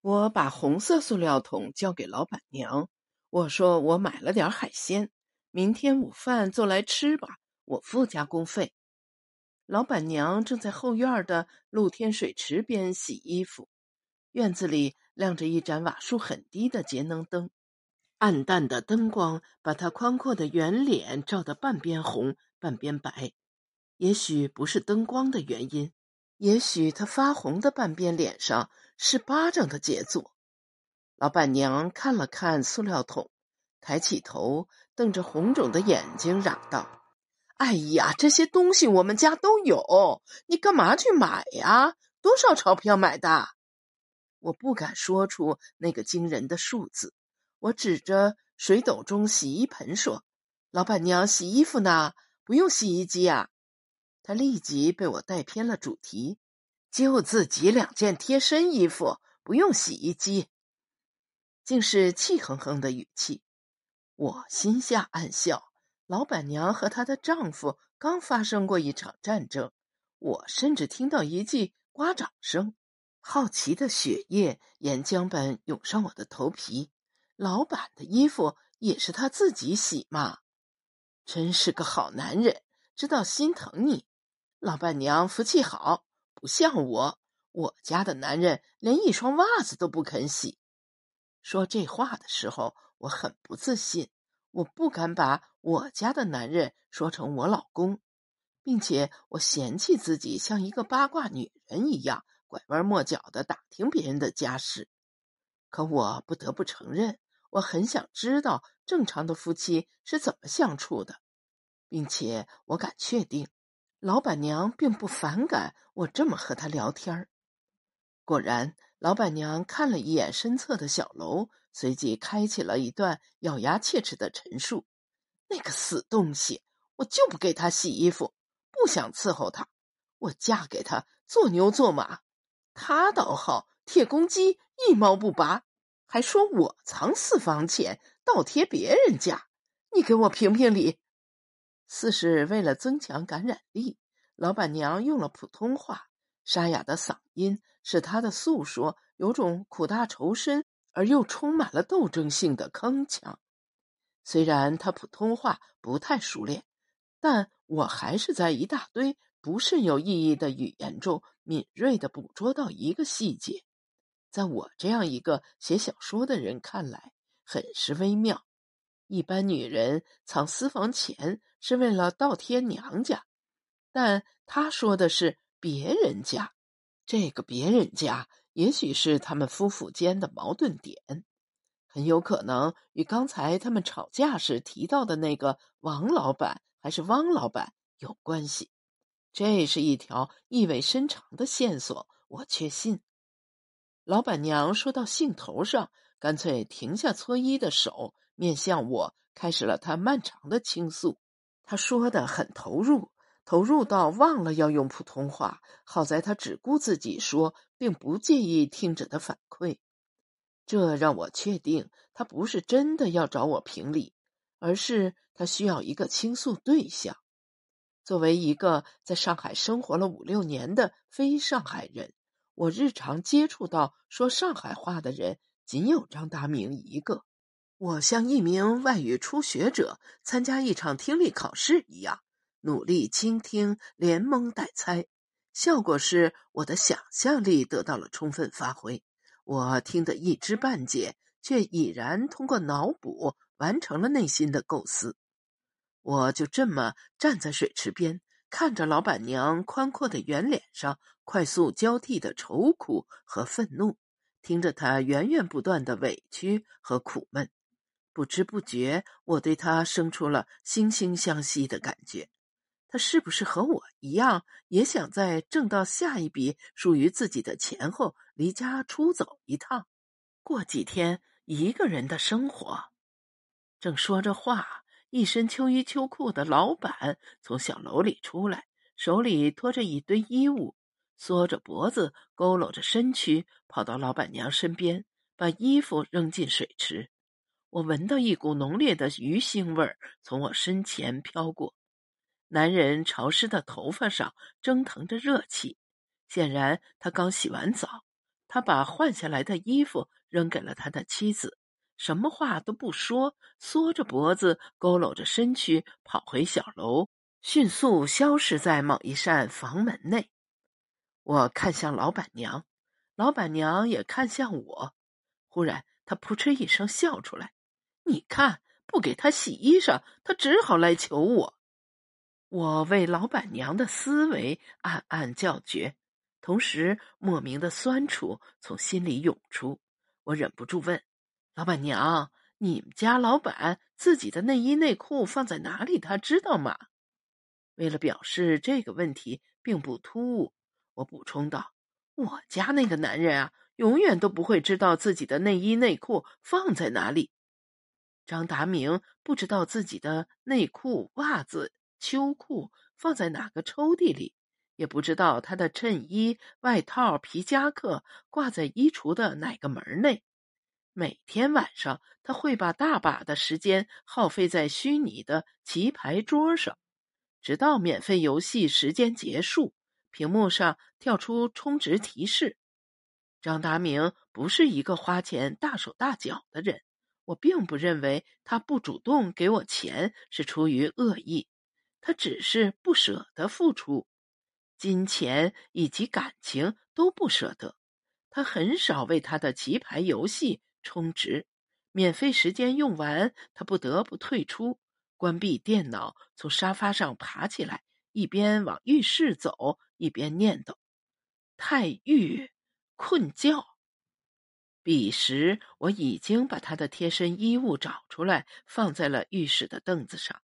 我把红色塑料桶交给老板娘，我说我买了点海鲜，明天午饭做来吃吧，我付加工费。老板娘正在后院的露天水池边洗衣服，院子里亮着一盏瓦数很低的节能灯，暗淡的灯光把她宽阔的圆脸照得半边红半边白。也许不是灯光的原因，也许她发红的半边脸上。是巴掌的杰作。老板娘看了看塑料桶，抬起头，瞪着红肿的眼睛，嚷道：“哎呀，这些东西我们家都有，你干嘛去买呀？多少钞票买的？”我不敢说出那个惊人的数字。我指着水斗中洗衣盆说：“老板娘洗衣服呢，不用洗衣机啊。”他立即被我带偏了主题。就自己两件贴身衣服，不用洗衣机，竟是气哼哼的语气。我心下暗笑，老板娘和她的丈夫刚发生过一场战争，我甚至听到一记刮掌声，好奇的血液沿浆般涌上我的头皮。老板的衣服也是他自己洗吗？真是个好男人，知道心疼你。老板娘福气好。不像我，我家的男人连一双袜子都不肯洗。说这话的时候，我很不自信，我不敢把我家的男人说成我老公，并且我嫌弃自己像一个八卦女人一样拐弯抹角的打听别人的家事。可我不得不承认，我很想知道正常的夫妻是怎么相处的，并且我敢确定。老板娘并不反感我这么和她聊天儿。果然，老板娘看了一眼身侧的小楼，随即开启了一段咬牙切齿的陈述：“那个死东西，我就不给他洗衣服，不想伺候他。我嫁给他做牛做马，他倒好，铁公鸡一毛不拔，还说我藏私房钱，倒贴别人家。你给我评评理。”似是为了增强感染力，老板娘用了普通话，沙哑的嗓音使她的诉说有种苦大仇深而又充满了斗争性的铿锵。虽然她普通话不太熟练，但我还是在一大堆不甚有意义的语言中敏锐地捕捉到一个细节，在我这样一个写小说的人看来，很是微妙。一般女人藏私房钱是为了倒贴娘家，但他说的是别人家。这个别人家也许是他们夫妇间的矛盾点，很有可能与刚才他们吵架时提到的那个王老板还是汪老板有关系。这是一条意味深长的线索，我确信。老板娘说到兴头上，干脆停下搓衣的手。面向我，开始了他漫长的倾诉。他说的很投入，投入到忘了要用普通话。好在他只顾自己说，并不介意听者的反馈。这让我确定，他不是真的要找我评理，而是他需要一个倾诉对象。作为一个在上海生活了五六年的非上海人，我日常接触到说上海话的人，仅有张达明一个。我像一名外语初学者参加一场听力考试一样，努力倾听，连蒙带猜。效果是我的想象力得到了充分发挥。我听得一知半解，却已然通过脑补完成了内心的构思。我就这么站在水池边，看着老板娘宽阔的圆脸上快速交替的愁苦和愤怒，听着她源源不断的委屈和苦闷。不知不觉，我对他生出了惺惺相惜的感觉。他是不是和我一样，也想在挣到下一笔属于自己的钱后离家出走一趟，过几天一个人的生活？正说着话，一身秋衣秋裤的老板从小楼里出来，手里拖着一堆衣物，缩着脖子，佝偻着身躯，跑到老板娘身边，把衣服扔进水池。我闻到一股浓烈的鱼腥味儿从我身前飘过，男人潮湿的头发上蒸腾着热气，显然他刚洗完澡。他把换下来的衣服扔给了他的妻子，什么话都不说，缩着脖子，佝偻着身躯，跑回小楼，迅速消失在某一扇房门内。我看向老板娘，老板娘也看向我。忽然，她扑哧一声笑出来：“你看，不给他洗衣裳，他只好来求我。”我为老板娘的思维暗暗叫绝，同时莫名的酸楚从心里涌出。我忍不住问：“老板娘，你们家老板自己的内衣内裤放在哪里？他知道吗？”为了表示这个问题并不突兀，我补充道：“我家那个男人啊，永远都不会知道自己的内衣内裤放在哪里。”张达明不知道自己的内裤、袜子。秋裤放在哪个抽屉里，也不知道他的衬衣、外套、皮夹克挂在衣橱的哪个门内。每天晚上，他会把大把的时间耗费在虚拟的棋牌桌上，直到免费游戏时间结束，屏幕上跳出充值提示。张达明不是一个花钱大手大脚的人，我并不认为他不主动给我钱是出于恶意。他只是不舍得付出，金钱以及感情都不舍得。他很少为他的棋牌游戏充值，免费时间用完，他不得不退出，关闭电脑，从沙发上爬起来，一边往浴室走，一边念叨：“太浴困觉。”彼时，我已经把他的贴身衣物找出来，放在了浴室的凳子上。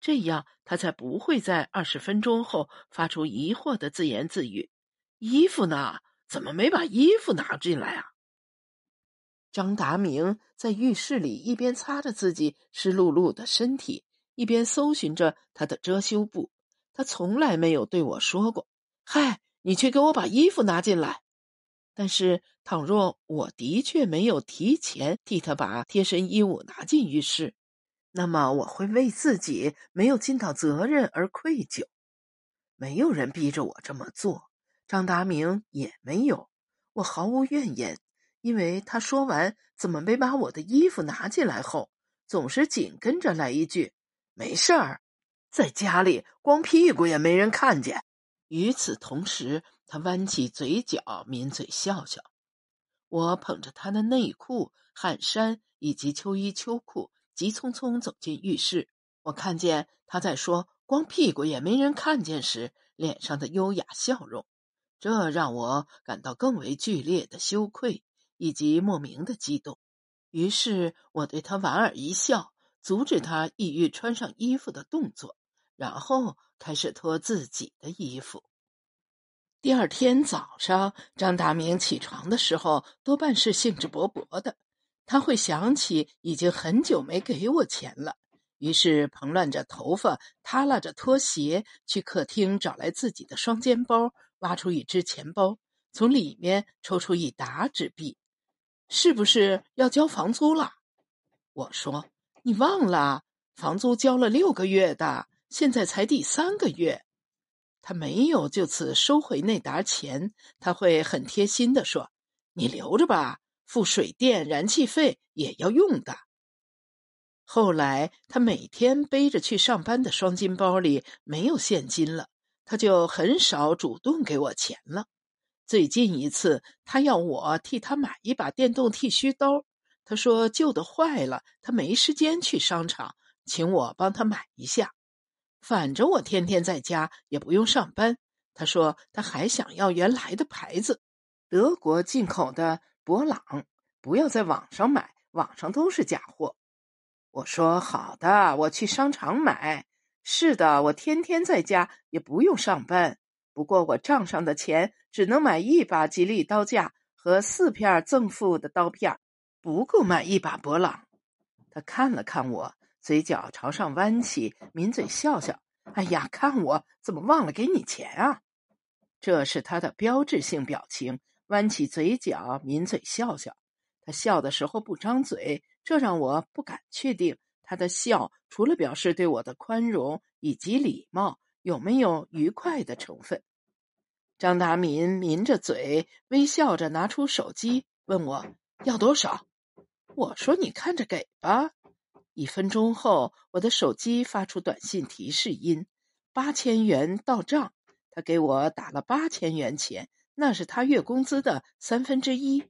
这样，他才不会在二十分钟后发出疑惑的自言自语：“衣服呢？怎么没把衣服拿进来啊？”张达明在浴室里一边擦着自己湿漉漉的身体，一边搜寻着他的遮羞布。他从来没有对我说过：“嗨，你去给我把衣服拿进来。”但是，倘若我的确没有提前替他把贴身衣物拿进浴室，那么我会为自己没有尽到责任而愧疚。没有人逼着我这么做，张达明也没有，我毫无怨言。因为他说完“怎么没把我的衣服拿进来”后，总是紧跟着来一句：“没事儿，在家里光屁股也没人看见。”与此同时，他弯起嘴角，抿嘴笑笑。我捧着他的内裤、汗衫以及秋衣秋裤。急匆匆走进浴室，我看见他在说“光屁股也没人看见”时脸上的优雅笑容，这让我感到更为剧烈的羞愧以及莫名的激动。于是我对他莞尔一笑，阻止他意欲穿上衣服的动作，然后开始脱自己的衣服。第二天早上，张大明起床的时候多半是兴致勃勃的。他会想起已经很久没给我钱了，于是蓬乱着头发，耷拉着拖鞋，去客厅找来自己的双肩包，挖出一只钱包，从里面抽出一沓纸币。是不是要交房租了？我说：“你忘了，房租交了六个月的，现在才第三个月。”他没有就此收回那沓钱，他会很贴心的说：“你留着吧。”付水电、燃气费也要用的。后来，他每天背着去上班的双金包里没有现金了，他就很少主动给我钱了。最近一次，他要我替他买一把电动剃须刀，他说旧的坏了，他没时间去商场，请我帮他买一下。反正我天天在家，也不用上班。他说他还想要原来的牌子，德国进口的。博朗，不要在网上买，网上都是假货。我说好的，我去商场买。是的，我天天在家，也不用上班。不过我账上的钱只能买一把吉利刀架和四片赠付的刀片，不够买一把博朗。他看了看我，嘴角朝上弯起，抿嘴笑笑。哎呀，看我怎么忘了给你钱啊？这是他的标志性表情。弯起嘴角，抿嘴笑笑。他笑的时候不张嘴，这让我不敢确定他的笑除了表示对我的宽容以及礼貌，有没有愉快的成分。张达民抿着嘴，微笑着拿出手机，问我要多少。我说：“你看着给吧。”一分钟后，我的手机发出短信提示音：“八千元到账。”他给我打了八千元钱，那是他月工资的三分之一。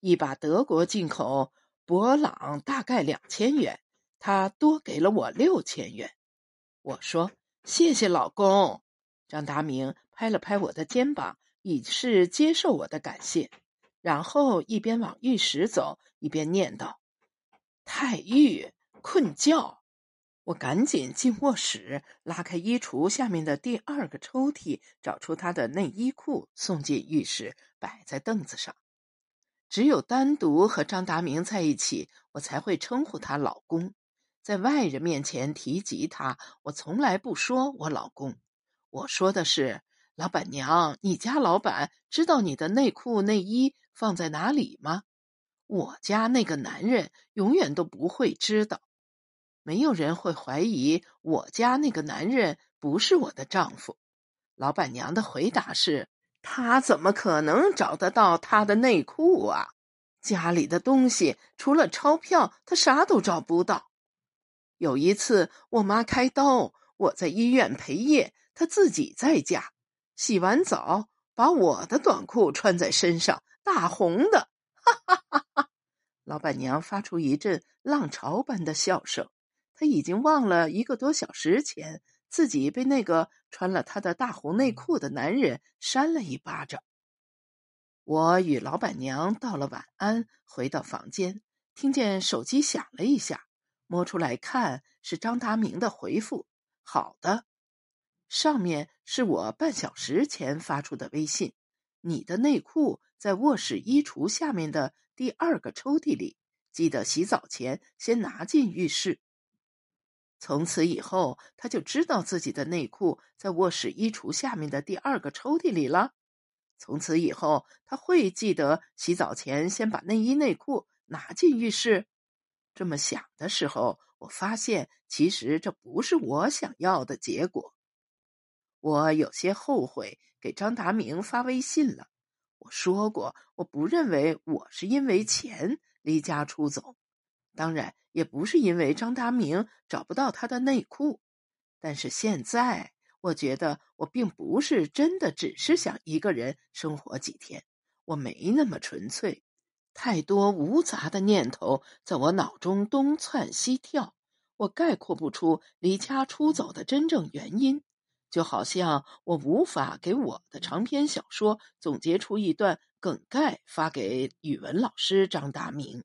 一把德国进口博朗大概两千元，他多给了我六千元。我说：“谢谢老公。”张达明拍了拍我的肩膀，以示接受我的感谢，然后一边往浴室走，一边念叨：“太浴困觉。”我赶紧进卧室，拉开衣橱下面的第二个抽屉，找出他的内衣裤，送进浴室，摆在凳子上。只有单独和张达明在一起，我才会称呼他老公。在外人面前提及他，我从来不说我老公。我说的是老板娘，你家老板知道你的内裤内衣放在哪里吗？我家那个男人永远都不会知道。没有人会怀疑我家那个男人不是我的丈夫。老板娘的回答是：他怎么可能找得到他的内裤啊？家里的东西除了钞票，他啥都找不到。有一次，我妈开刀，我在医院陪夜，他自己在家洗完澡，把我的短裤穿在身上，大红的，哈哈哈哈！老板娘发出一阵浪潮般的笑声，她已经忘了一个多小时前自己被那个穿了他的大红内裤的男人扇了一巴掌。我与老板娘道了晚安，回到房间，听见手机响了一下。摸出来看，是张达明的回复。好的，上面是我半小时前发出的微信。你的内裤在卧室衣橱下面的第二个抽屉里，记得洗澡前先拿进浴室。从此以后，他就知道自己的内裤在卧室衣橱下面的第二个抽屉里了。从此以后，他会记得洗澡前先把内衣内裤拿进浴室。这么想的时候，我发现其实这不是我想要的结果。我有些后悔给张达明发微信了。我说过，我不认为我是因为钱离家出走，当然也不是因为张达明找不到他的内裤。但是现在，我觉得我并不是真的只是想一个人生活几天，我没那么纯粹。太多无杂的念头在我脑中东窜西跳，我概括不出离家出走的真正原因，就好像我无法给我的长篇小说总结出一段梗概发给语文老师张达明。